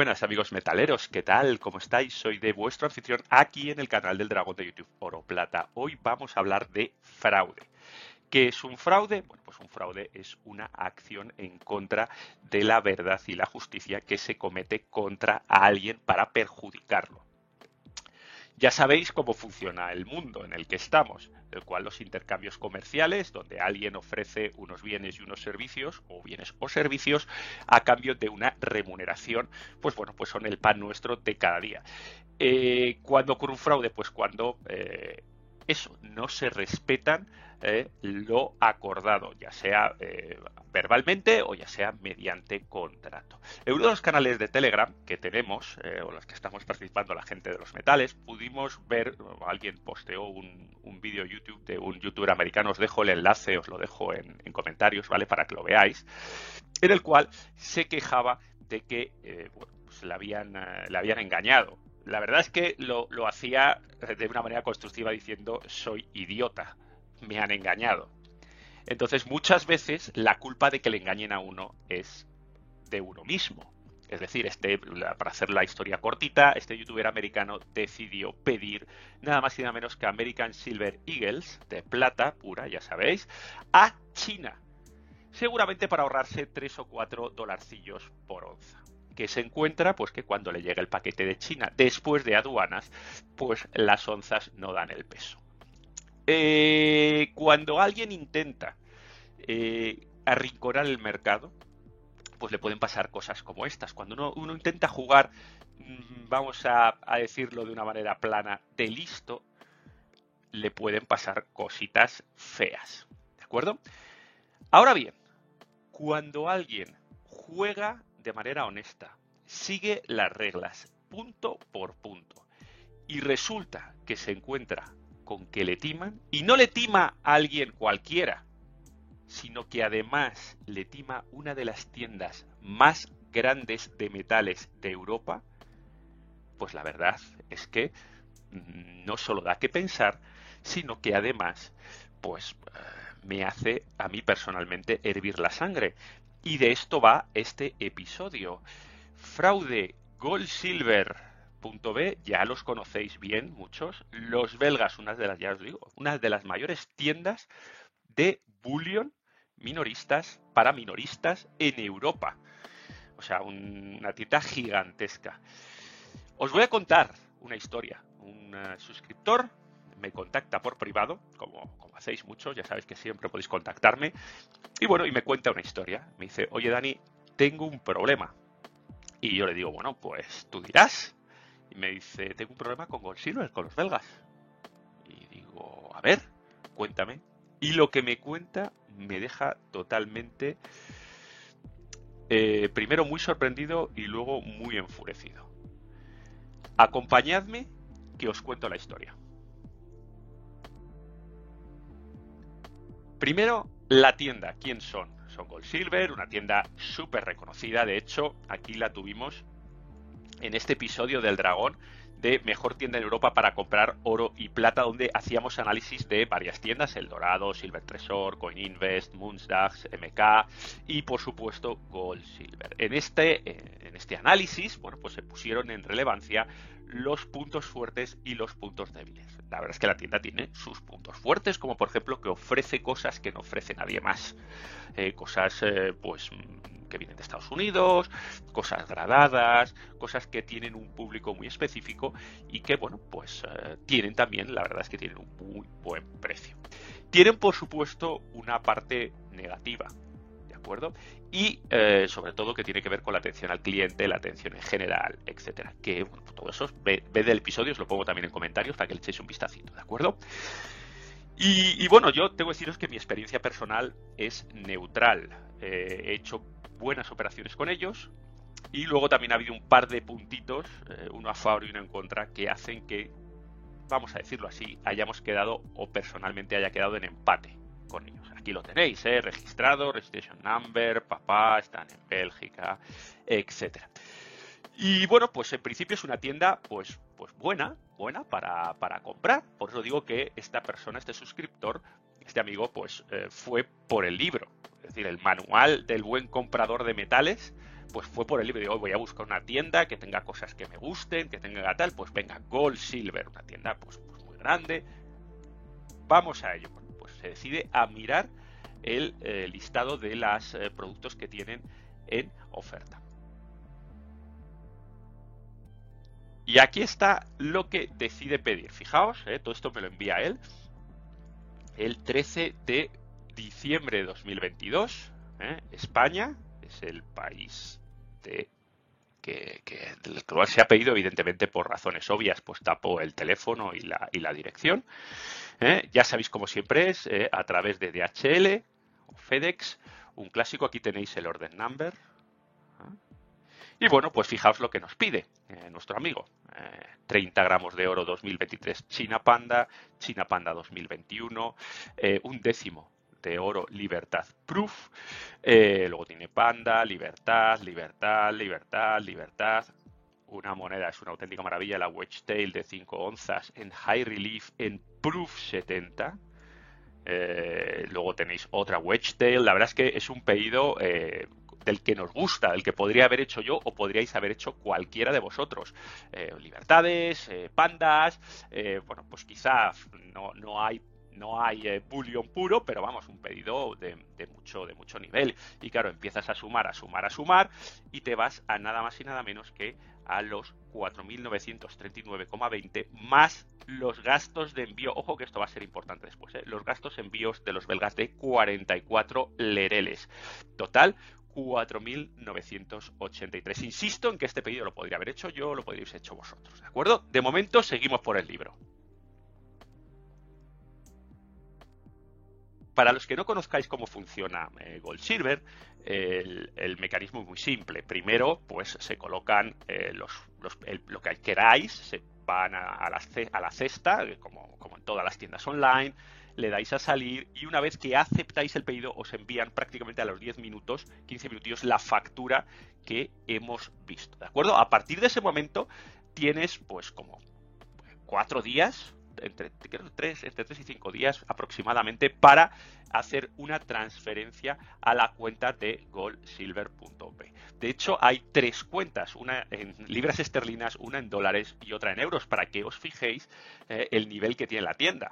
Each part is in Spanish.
buenas amigos metaleros, ¿qué tal? ¿Cómo estáis? Soy de vuestro anfitrión aquí en el canal del dragón de YouTube Oro Plata. Hoy vamos a hablar de fraude. ¿Qué es un fraude? Bueno, pues un fraude es una acción en contra de la verdad y la justicia que se comete contra alguien para perjudicarlo. Ya sabéis cómo funciona el mundo en el que estamos, el cual los intercambios comerciales, donde alguien ofrece unos bienes y unos servicios, o bienes o servicios, a cambio de una remuneración, pues bueno, pues son el pan nuestro de cada día. Eh, ¿Cuándo ocurre un fraude? Pues cuando eh, eso, no se respetan eh, lo acordado, ya sea eh, verbalmente o ya sea mediante contrato. En uno de los canales de Telegram que tenemos, eh, o los que estamos participando la gente de los metales, pudimos ver, alguien posteó un, vídeo YouTube de un youtuber americano, os dejo el enlace, os lo dejo en, comentarios, ¿vale? Para que lo veáis, en el cual se quejaba de que pues le, habían, le habían engañado la verdad es que lo, hacía de una manera constructiva diciendo soy idiota, me han engañado. Entonces muchas veces la culpa de que le engañen a uno es de uno mismo. Es decir, este, para hacer la historia cortita, este youtuber americano decidió pedir nada más y nada menos que American Silver Eagles, de plata pura, ya sabéis, a China. Seguramente para ahorrarse 3 o 4 dolarcillos por onza que se encuentra pues que cuando le llega el paquete de China después de aduanas, pues las onzas no dan el peso. Eh, cuando alguien intenta eh, arrinconar el mercado, pues le pueden pasar cosas como estas. Cuando uno, intenta jugar, mm, vamos a, a, decirlo de una manera plana, de listo, le pueden pasar cositas feas. ¿De acuerdo? Ahora bien, cuando alguien juega de manera honesta, sigue las reglas, punto por punto, y resulta que se encuentra con que le timan, y no le tima a alguien cualquiera, sino que además le tima una de las tiendas más grandes de metales de Europa, pues la verdad es que no solo da que pensar, sino que además, pues eh, me hace a mí personalmente hervir la sangre. Y de esto va este episodio. Fraude Gold Silver. B, ya los conocéis bien muchos. Los belgas, una de las, ya os digo, una de las mayores tiendas de bullion minoristas para minoristas en Europa. O sea, una tienda gigantesca. Os voy a contar una historia. Un eh, suscriptor me contacta por privado, como, hacéis muchos, ya sabéis que siempre podéis contactarme. Y bueno, y me cuenta una historia. Me dice, oye Dani, tengo un problema. Y yo le digo, bueno, pues tú dirás. Y me dice, tengo un problema con Gold Silver, con los belgas. Y digo, a ver, cuéntame. Y lo que me cuenta me deja totalmente, eh, primero muy sorprendido y luego muy enfurecido. Acompañadme que os cuento la historia. Primero, la tienda. ¿Quién son? Son Gold Silver, una tienda súper reconocida. De hecho, aquí la tuvimos en este episodio del Dragón de mejor tienda en Europa para comprar oro y plata, donde hacíamos análisis de varias tiendas, El Dorado, Silver Tresor, CoinInvest, Moonsdax, MK y por supuesto Gold Silver. En este, eh, en este análisis, bueno, pues se pusieron en relevancia los puntos fuertes y los puntos débiles. La verdad es que la tienda tiene sus puntos fuertes, como por ejemplo que ofrece cosas que no ofrece nadie más. Eh, cosas eh, pues que vienen de Estados Unidos, cosas gradadas, cosas que tienen un público muy específico y que, bueno, pues eh, tienen también, la verdad es que tienen un muy buen precio. Tienen, por supuesto, una parte negativa, ¿de acuerdo? Y eh, sobre todo que tiene que ver con la atención al cliente, la atención en general, etcétera. Que bueno, pues todo eso ve, ve, del episodio, os lo pongo también en comentarios para que le echéis un vistacito, ¿de acuerdo? Y, bueno, yo tengo que deciros que mi experiencia personal es neutral. Eh, he hecho buenas operaciones con ellos. Y luego también ha habido un par de puntitos, eh, uno a favor y uno en contra, que hacen que, vamos a decirlo así, hayamos quedado o personalmente haya quedado en empate con ellos. Aquí lo tenéis, ¿eh? registrado, registration number, papá, están en Bélgica, etcétera. Y bueno, pues en principio es una tienda pues, pues buena, buena para, para comprar. Por eso digo que esta persona, este suscriptor, este amigo, pues eh, fue por el libro. Es decir, el manual del buen comprador de metales, pues fue por el libro. Digo, voy a buscar una tienda que tenga cosas que me gusten, que tenga tal. Pues venga, Gold Silver, una tienda pues, pues muy grande. Vamos a ello. Se decide a mirar el eh, listado de los eh, productos que tienen en oferta. Y aquí está lo que decide pedir. Fijaos, eh, todo esto me lo envía él el 13 de diciembre de 2022. España es el país de que, del cual se ha pedido, evidentemente por razones obvias, pues tapo el teléfono y la, y la dirección. Ya sabéis cómo siempre es, a través de DHL, FedEx, un clásico, aquí tenéis el order number. Y bueno, pues fijaos lo que nos pide eh, nuestro amigo. 30 eh, gramos de oro 2023 China Panda, China Panda 2021, eh, un décimo de oro Libertad Proof, luego tiene Panda, Libertad, Libertad, Libertad, Libertad, una moneda, es una auténtica maravilla, la Wedge Tail de 5 onzas en High Relief en Proof 70, eh, luego tenéis otra Wedge Tail. La verdad es que es un pedido eh, del que nos gusta, del que podría haber hecho yo o podríais haber hecho cualquiera de vosotros. Eh, libertades, pandas, bueno, pues quizá no, no hay no hay bullion puro, pero vamos, un pedido de, de, mucho, de mucho nivel. Y claro, empiezas a sumar, a sumar, a sumar, y te vas a nada más y nada menos que a los 4.939,20 más los gastos de envío. Ojo que esto va a ser importante después. ¿eh? Los gastos de envíos de los belgas de 44 lereles. Total, 4.983. Insisto en que este pedido lo podría haber hecho yo, lo podríais hecho vosotros. ¿De acuerdo? De momento seguimos por el libro. Para los que no conozcáis cómo funciona eh, Gold Silver, el, mecanismo es muy simple. Primero, pues se colocan eh, los, lo que queráis, se van a, la, a la, cesta, eh, como, como en todas las tiendas online, le dais a salir y una vez que aceptáis el pedido os envían prácticamente a los 10 minutos, 15 minutos la factura que hemos visto. ¿De acuerdo? A partir de ese momento tienes pues como cuatro días entre, tres, entre 3 y 5 días aproximadamente para hacer una transferencia a la cuenta de goldsilver.p. De hecho, hay tres cuentas, una en libras esterlinas, una en dólares y otra en euros, para que os fijéis eh, el nivel que tiene la tienda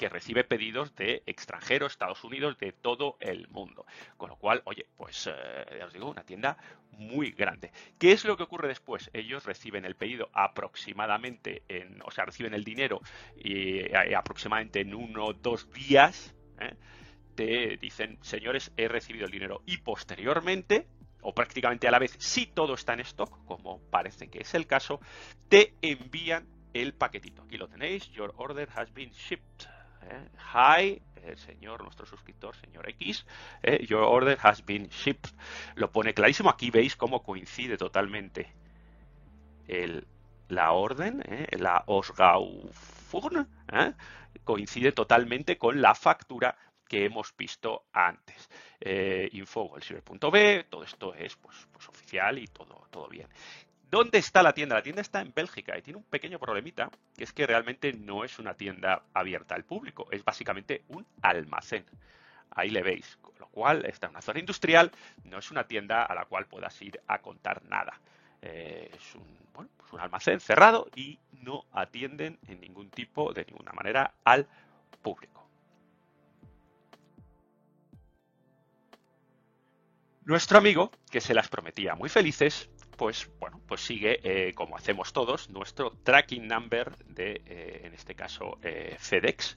que recibe pedidos de extranjeros, Estados Unidos, de todo el mundo. Con lo cual, oye, pues eh, ya os digo, una tienda muy grande. ¿Qué es lo que ocurre después? Ellos reciben el pedido aproximadamente en, o sea, reciben el dinero y, eh, aproximadamente en uno o dos días. ¿eh? Te dicen, señores, he recibido el dinero y posteriormente o prácticamente a la vez, si todo está en stock, como parece que es el caso, te envían el paquetito. Aquí lo tenéis, your order has been shipped. ¿Eh? Hi, el señor, nuestro suscriptor, señor X, ¿eh? your order has been shipped. Lo pone clarísimo. Aquí veis cómo coincide totalmente el, la orden, ¿eh? la Osgaufun, coincide totalmente con la factura que hemos visto antes. Eh, info, el todo esto es pues, pues oficial y todo, todo bien. ¿Dónde está la tienda? La tienda está en Bélgica y tiene un pequeño problemita, que es que realmente no es una tienda abierta al público, es básicamente un almacén. Ahí le veis, con lo cual está en una zona industrial, no es una tienda a la cual puedas ir a contar nada. Eh, es pues un almacén cerrado y no atienden en ningún tipo, de ninguna manera, al público. Nuestro amigo, que se las prometía muy felices, pues bueno, pues sigue, eh, como hacemos todos, nuestro tracking number de, eh, en este caso, eh, FedEx.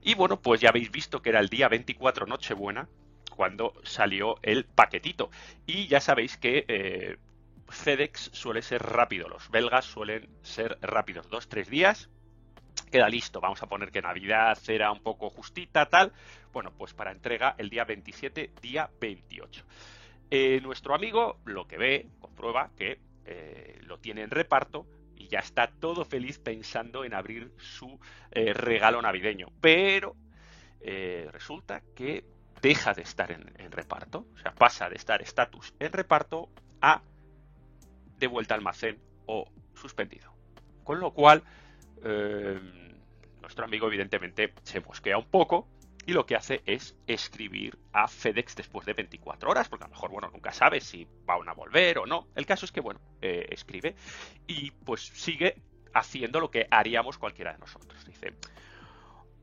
Y bueno, pues ya habéis visto que era el día 24 Nochebuena cuando salió el paquetito. Y ya sabéis que FedEx suele ser rápido, los belgas suelen ser rápidos, dos, tres días, queda listo. Vamos a poner que Navidad era un poco justita, tal. Bueno, pues para entrega el día 27, día 28. Eh, nuestro amigo lo que ve, comprueba que eh, lo tiene en reparto y ya está todo feliz pensando en abrir su eh, regalo navideño. Pero resulta que deja de estar en, reparto, o sea, pasa de estar estatus en reparto a de vuelta al almacén o suspendido. Con lo cual, nuestro amigo evidentemente se mosquea un poco y lo que hace es escribir a FedEx después de 24 horas, porque a lo mejor, bueno, nunca sabe si van a volver o no. El caso es que, bueno, eh, escribe y pues sigue haciendo lo que haríamos cualquiera de nosotros. Dice,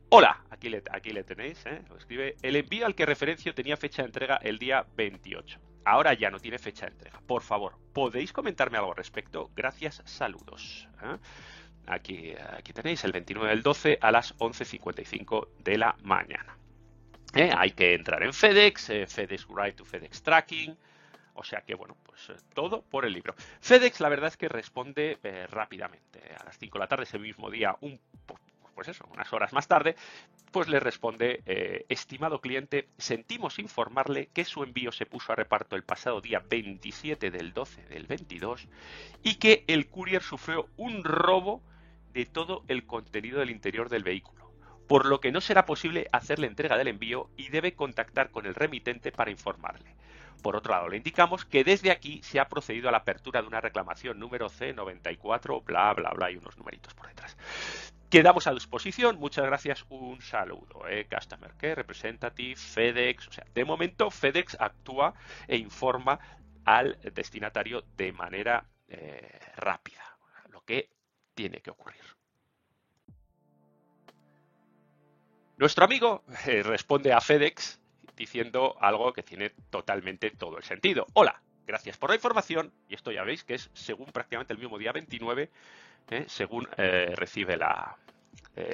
hola, aquí le, aquí le tenéis, ¿eh? lo escribe, el envío al que referencio tenía fecha de entrega el día 28. Ahora ya no tiene fecha de entrega. Por favor, ¿podéis comentarme algo al respecto? Gracias, saludos. ¿eh? Aquí, tenéis el 29 del 12 a las 11.55 de la mañana. ¿Eh? Hay que entrar en FedEx, eh, FedEx Write to FedEx Tracking. O sea que, bueno, pues eh, todo por el libro. FedEx, la verdad es que responde rápidamente. A las 5 de la tarde, ese mismo día, un, pues eso, unas horas más tarde, pues le responde, estimado cliente, sentimos informarle que su envío se puso a reparto el pasado día 27 del 12 del 22 y que el courier sufrió un robo de todo el contenido del interior del vehículo, por lo que no será posible hacerle entrega del envío y debe contactar con el remitente para informarle. Por otro lado, le indicamos que desde aquí se ha procedido a la apertura de una reclamación número C94, bla, bla, bla, y unos numeritos por detrás. Quedamos a disposición. Muchas gracias. Un saludo. Eh, Customer Care, Representative, FedEx. O sea, de momento FedEx actúa e informa al destinatario de manera eh, rápida. Lo que tiene que ocurrir. Nuestro amigo eh, responde a FedEx diciendo algo que tiene totalmente todo el sentido. Hola, gracias por la información. Y esto ya veis que es según prácticamente el mismo día 29, eh, según eh, recibe la,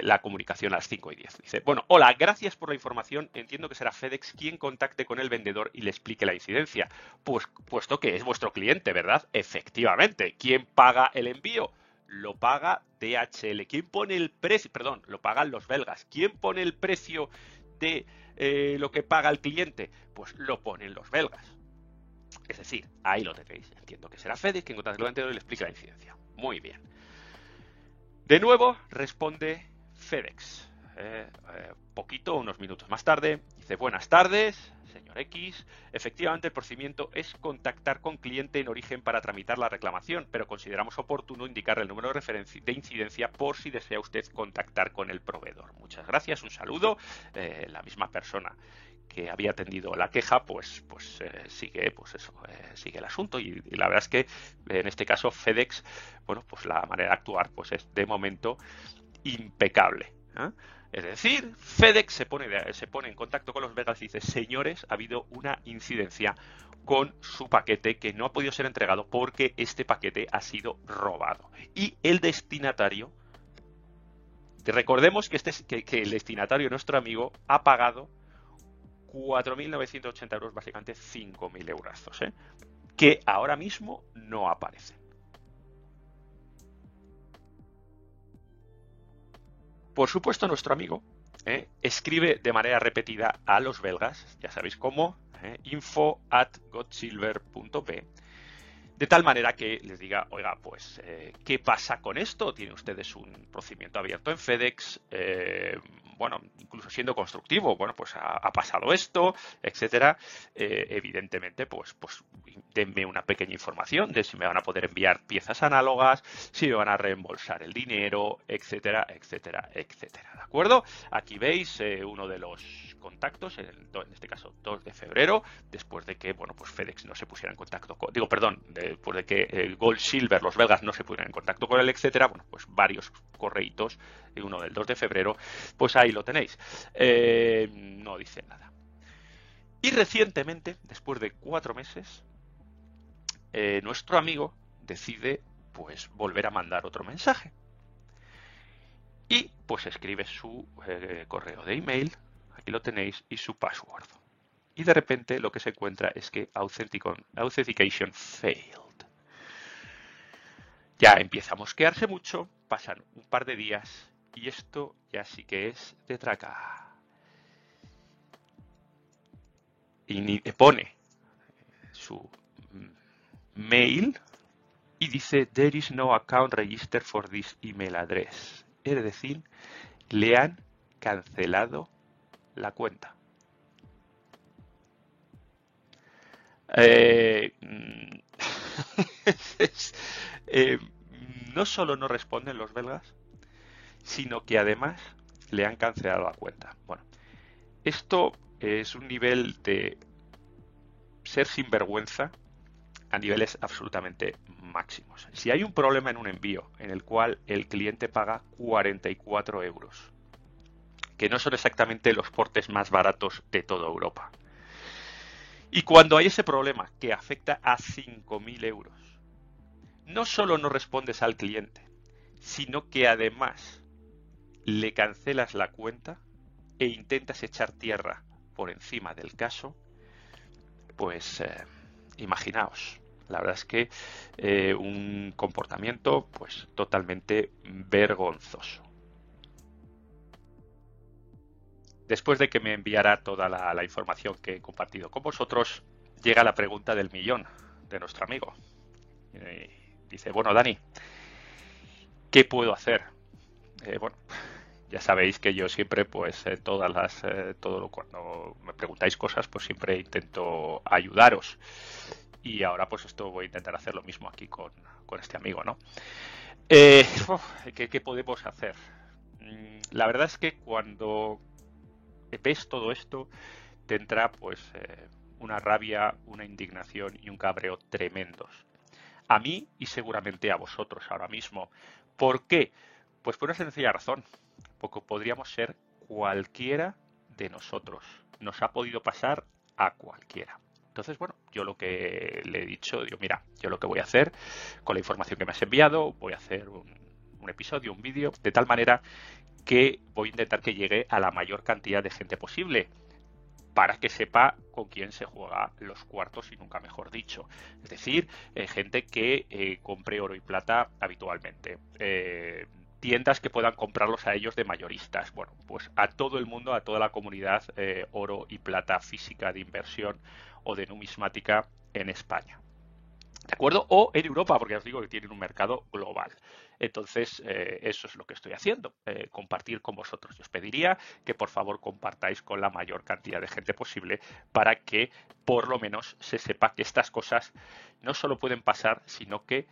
la comunicación a las 5 y 10. Dice, bueno, hola, gracias por la información. Entiendo que será FedEx quien contacte con el vendedor y le explique la incidencia. Pues puesto que es vuestro cliente, ¿verdad? Efectivamente. ¿Quién paga el envío? Lo paga DHL. ¿Quién pone el precio? Perdón, lo pagan los belgas. ¿Quién pone el precio de eh, lo que paga el cliente? Pues lo ponen los belgas. Es decir, ahí lo tenéis. Entiendo que será FedEx quien contacte el vendedor y le explica la incidencia. Muy bien. De nuevo responde FedEx. Eh, eh, poquito, unos minutos más tarde, dice buenas tardes, señor X. Efectivamente, el procedimiento es contactar con cliente en origen para tramitar la reclamación, pero consideramos oportuno indicarle el número de, de incidencia por si desea usted contactar con el proveedor. Muchas gracias, un saludo. Eh, la misma persona que había atendido la queja, pues, pues eh, sigue, pues eso, eh, sigue el asunto y, la verdad es que en este caso FedEx, bueno, pues la manera de actuar, pues es de momento impecable. Es decir, FedEx se pone, en contacto con los Vegas y dice, señores, ha habido una incidencia con su paquete que no ha podido ser entregado porque este paquete ha sido robado. Y el destinatario, recordemos que, este, el destinatario, nuestro amigo, ha pagado 4.980 euros, básicamente 5.000 euros, ¿eh? que ahora mismo no aparecen. Por supuesto, nuestro amigo eh, escribe de manera repetida a los belgas, ya sabéis cómo, eh, info at godsilver.p, de tal manera que les diga, oiga, pues, eh, ¿qué pasa con esto? ¿Tienen ustedes un procedimiento abierto en FedEx? bueno, incluso siendo constructivo, bueno, pues ha, pasado esto, etcétera. evidentemente, pues, pues denme una pequeña información de si me van a poder enviar piezas análogas, si me van a reembolsar el dinero, etcétera, etcétera, etcétera. ¿De acuerdo? Aquí veis eh, uno de los contactos, en, este caso 2 de febrero, después de que, bueno, pues FedEx no se pusiera en contacto con, digo, perdón, después de que el Gold Silver, los belgas no se pusieran en contacto con él, etcétera, bueno, pues varios correitos, uno del 2 de febrero, pues ahí lo tenéis. Eh, no dice nada. Y recientemente, después de cuatro meses, eh, nuestro amigo decide pues volver a mandar otro mensaje. Y pues escribe su eh, correo de email, aquí lo tenéis, y su password. Y de repente lo que se encuentra es que Authentication failed. Ya empieza a mosquearse mucho, pasan un par de días y esto ya sí que es de traca. Y pone su mail y dice there is no account register for this email address. Es decir, le han cancelado la cuenta. Eh, eh, no solo no responden los belgas, sino que además le han cancelado la cuenta. Bueno, Esto es un nivel de ser sinvergüenza a niveles absolutamente máximos. Si hay un problema en un envío en el cual el cliente paga 44 euros, que no son exactamente los portes más baratos de toda Europa, y cuando hay ese problema que afecta a 5.000 euros, no solo no respondes al cliente, sino que además le cancelas la cuenta e intentas echar tierra por encima del caso, pues eh, imaginaos. La verdad es que eh, un comportamiento pues totalmente vergonzoso. Después de que me enviara toda la, información que he compartido con vosotros, llega la pregunta del millón de nuestro amigo. dice, bueno, Dani, ¿qué puedo hacer? Eh, bueno, ya sabéis que yo siempre, pues, eh, todas las, eh, todo lo, cuando me preguntáis cosas, pues siempre intento ayudaros. Y ahora, pues, esto voy a intentar hacer lo mismo aquí con, este amigo, ¿no? ¿qué, ¿qué, podemos hacer? Mm, la verdad es que cuando ves todo esto, tendrá pues eh, una rabia, una indignación y un cabreo tremendos. A mí y seguramente a vosotros ahora mismo. ¿Por qué? Pues por una sencilla razón. Porque podríamos ser cualquiera de nosotros. Nos ha podido pasar a cualquiera. Entonces, bueno, yo lo que le he dicho, digo, mira, yo lo que voy a hacer con la información que me has enviado, voy a hacer un, un episodio, un vídeo, de tal manera que voy a intentar que llegue a la mayor cantidad de gente posible para que sepa con quién se juega los cuartos y nunca mejor dicho. Es decir, eh, gente que eh, compre oro y plata habitualmente. Eh, tiendas que puedan comprarlos a ellos de mayoristas. Bueno, pues a todo el mundo, a toda la comunidad oro y plata física de inversión o de numismática en España. ¿De acuerdo? O en Europa, porque os digo que tienen un mercado global. Entonces, eh, eso es lo que estoy haciendo, eh, compartir con vosotros. Os pediría que por favor compartáis con la mayor cantidad de gente posible para que por lo menos se sepa que estas cosas no solo pueden pasar, sino que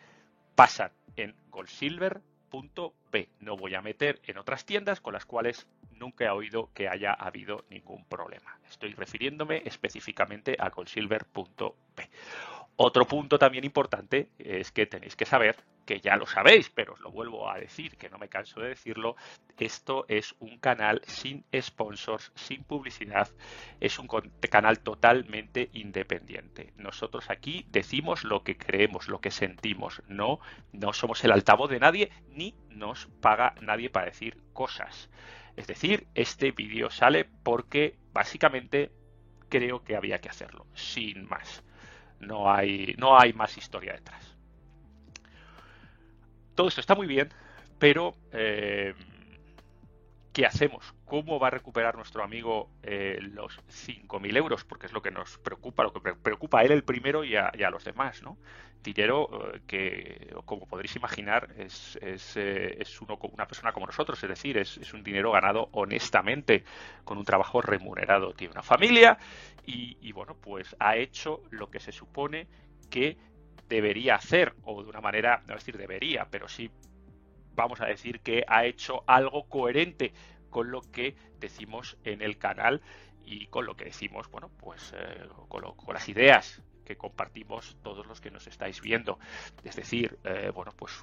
pasan en goldsilver.b. No voy a meter en otras tiendas con las cuales nunca he oído que haya habido ningún problema. Estoy refiriéndome específicamente a goldsilver.b. Otro punto también importante es que tenéis que saber, que ya lo sabéis, pero os lo vuelvo a decir, que no me canso de decirlo, esto es un canal sin sponsors, sin publicidad, es un canal totalmente independiente. Nosotros aquí decimos lo que creemos, lo que sentimos, no, no somos el altavoz de nadie, ni nos paga nadie para decir cosas. Es decir, este vídeo sale porque básicamente creo que había que hacerlo, sin más. No hay, no hay más historia detrás. Todo esto está muy bien, pero eh, ¿qué hacemos? ¿Cómo va a recuperar nuestro amigo eh, los 5.000 euros? Porque es lo que nos preocupa, lo que preocupa a él el primero y a, los demás, ¿no? Dinero eh, que, como podréis imaginar, es, es, es uno, una persona como nosotros, es decir, es, es, un dinero ganado honestamente, con un trabajo remunerado. Tiene una familia y, bueno, pues ha hecho lo que se supone que debería hacer, o de una manera, no decir debería, pero sí vamos a decir que ha hecho algo coherente con lo que decimos en el canal y con lo que decimos, bueno, pues eh, con, las ideas que compartimos todos los que nos estáis viendo. Es decir, eh, bueno, pues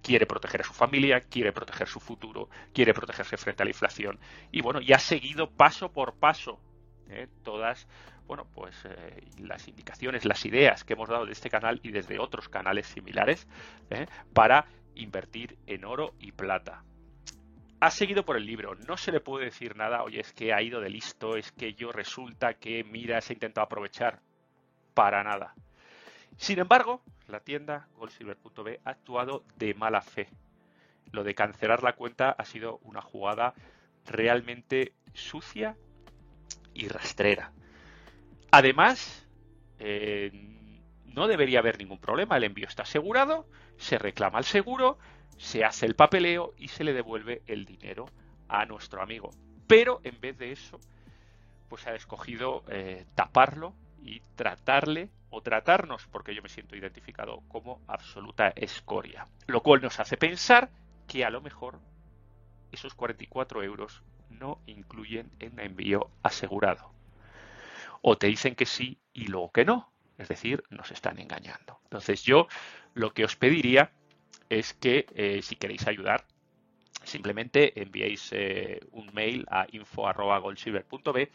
quiere proteger a su familia, quiere proteger su futuro, quiere protegerse frente a la inflación y bueno, y ha seguido paso por paso ¿eh? todas bueno pues las indicaciones las ideas que hemos dado de este canal y desde otros canales similares para invertir en oro y plata ha seguido por el libro no se le puede decir nada oye es que ha ido de listo es que yo resulta que mira se ha intentado aprovechar para nada sin embargo la tienda goldsilver.b ha actuado de mala fe lo de cancelar la cuenta ha sido una jugada realmente sucia y rastrera. Además, eh, no debería haber ningún problema. El envío está asegurado, se reclama el seguro, se hace el papeleo y se le devuelve el dinero a nuestro amigo. Pero en vez de eso, pues ha escogido eh, taparlo y tratarle o tratarnos, porque yo me siento identificado como absoluta escoria. Lo cual nos hace pensar que a lo mejor esos 44 euros no incluyen en envío asegurado. O te dicen que sí y luego que no. Es decir, nos están engañando. Entonces yo lo que os pediría es que eh, si queréis ayudar, simplemente enviéis eh, un mail a info.goldsilver.b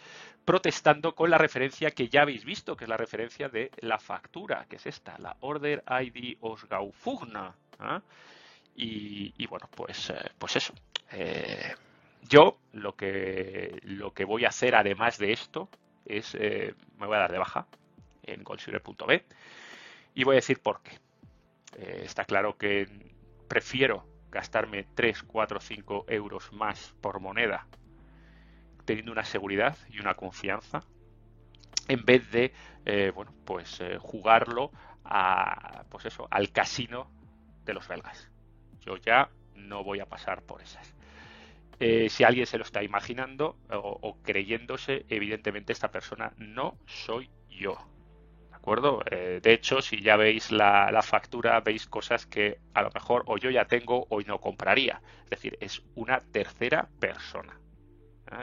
protestando con la referencia que ya habéis visto, que es la referencia de la factura, que es esta, la Order ID Osgaufugna. ¿ah? Y, bueno, pues, eh, pues eso. yo lo que, lo que voy a hacer además de esto es, me voy a dar de baja en goldsilver.b y voy a decir por qué. Eh, está claro que prefiero gastarme 3, 4, 5 euros más por moneda teniendo una seguridad y una confianza en vez de eh, bueno pues eh, jugarlo a pues eso al casino de los belgas. Yo ya no voy a pasar por esas. Si alguien se lo está imaginando o, o creyéndose evidentemente esta persona no soy yo Eh, de hecho, si ya veis la, la, factura, veis cosas que a lo mejor o yo ya tengo o no compraría. Es decir, es una tercera persona.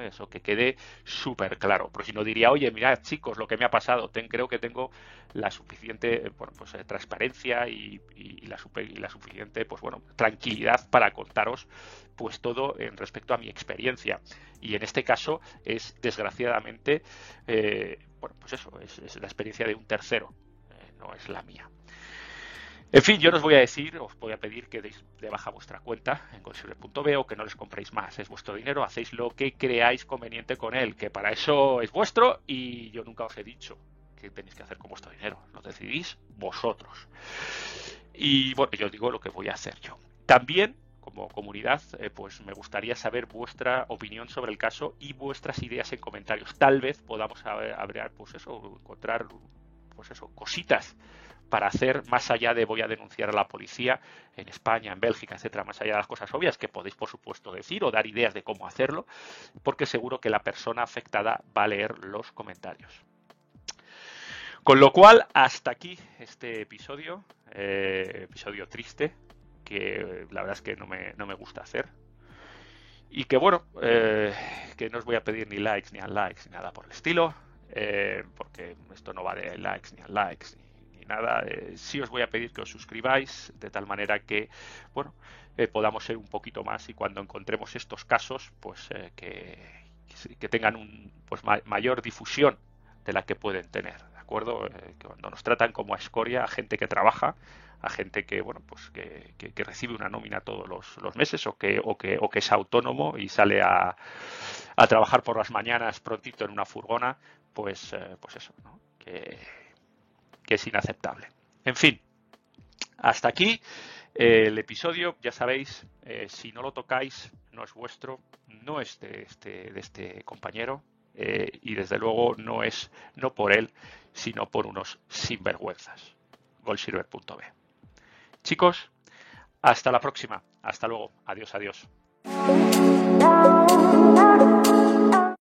Eso que quede súper claro. Porque si no diría, oye, mirad chicos, lo que me ha pasado, creo que tengo la suficiente bueno, pues, eh, transparencia y, la, suficiente pues, bueno, tranquilidad para contaros pues todo en respecto a mi experiencia. Y en este caso es desgraciadamente, eh, bueno, pues eso, es, la experiencia de un tercero, eh, no es la mía. En fin, yo os voy a decir, os voy a pedir que deis de baja vuestra cuenta en consumer.b o que no les compréis más. Es vuestro dinero, hacéis lo que creáis conveniente con él, que para eso es vuestro y yo nunca os he dicho qué tenéis que hacer con vuestro dinero. Lo decidís vosotros. Y bueno, yo digo lo que voy a hacer yo. También como comunidad, eh, pues me gustaría saber vuestra opinión sobre el caso y vuestras ideas en comentarios. Tal vez podamos abrir, pues eso, encontrar, pues eso, cositas para hacer más allá de voy a denunciar a la policía en España, en Bélgica, etcétera, más allá de las cosas obvias que podéis por supuesto decir o dar ideas de cómo hacerlo, porque seguro que la persona afectada va a leer los comentarios. Con lo cual, hasta aquí este episodio, eh, episodio triste, que la verdad es que no me, no me gusta hacer. Y que bueno, eh, que no os voy a pedir ni likes ni unlikes ni nada por el estilo, eh, porque esto no va de likes ni unlikes ni nada, eh, sí os voy a pedir que os suscribáis de tal manera que, bueno, eh, podamos ser un poquito más y cuando encontremos estos casos, pues eh, que, que, tengan un, pues mayor difusión de la que pueden tener, ¿de acuerdo? que cuando nos tratan como a escoria, a gente que trabaja, a gente que, bueno, pues que, que recibe una nómina todos los, los, meses o que, o que, o que es autónomo y sale a, a trabajar por las mañanas prontito en una furgona, pues, pues eso, ¿no? Que, que es inaceptable. En fin, hasta aquí eh, el episodio. Ya sabéis, eh, si no lo tocáis, no es vuestro, no es de este, este compañero eh, y desde luego no es no por él, sino por unos sinvergüenzas. Goldsilver.b. Chicos, hasta la próxima. Hasta luego. Adiós, adiós.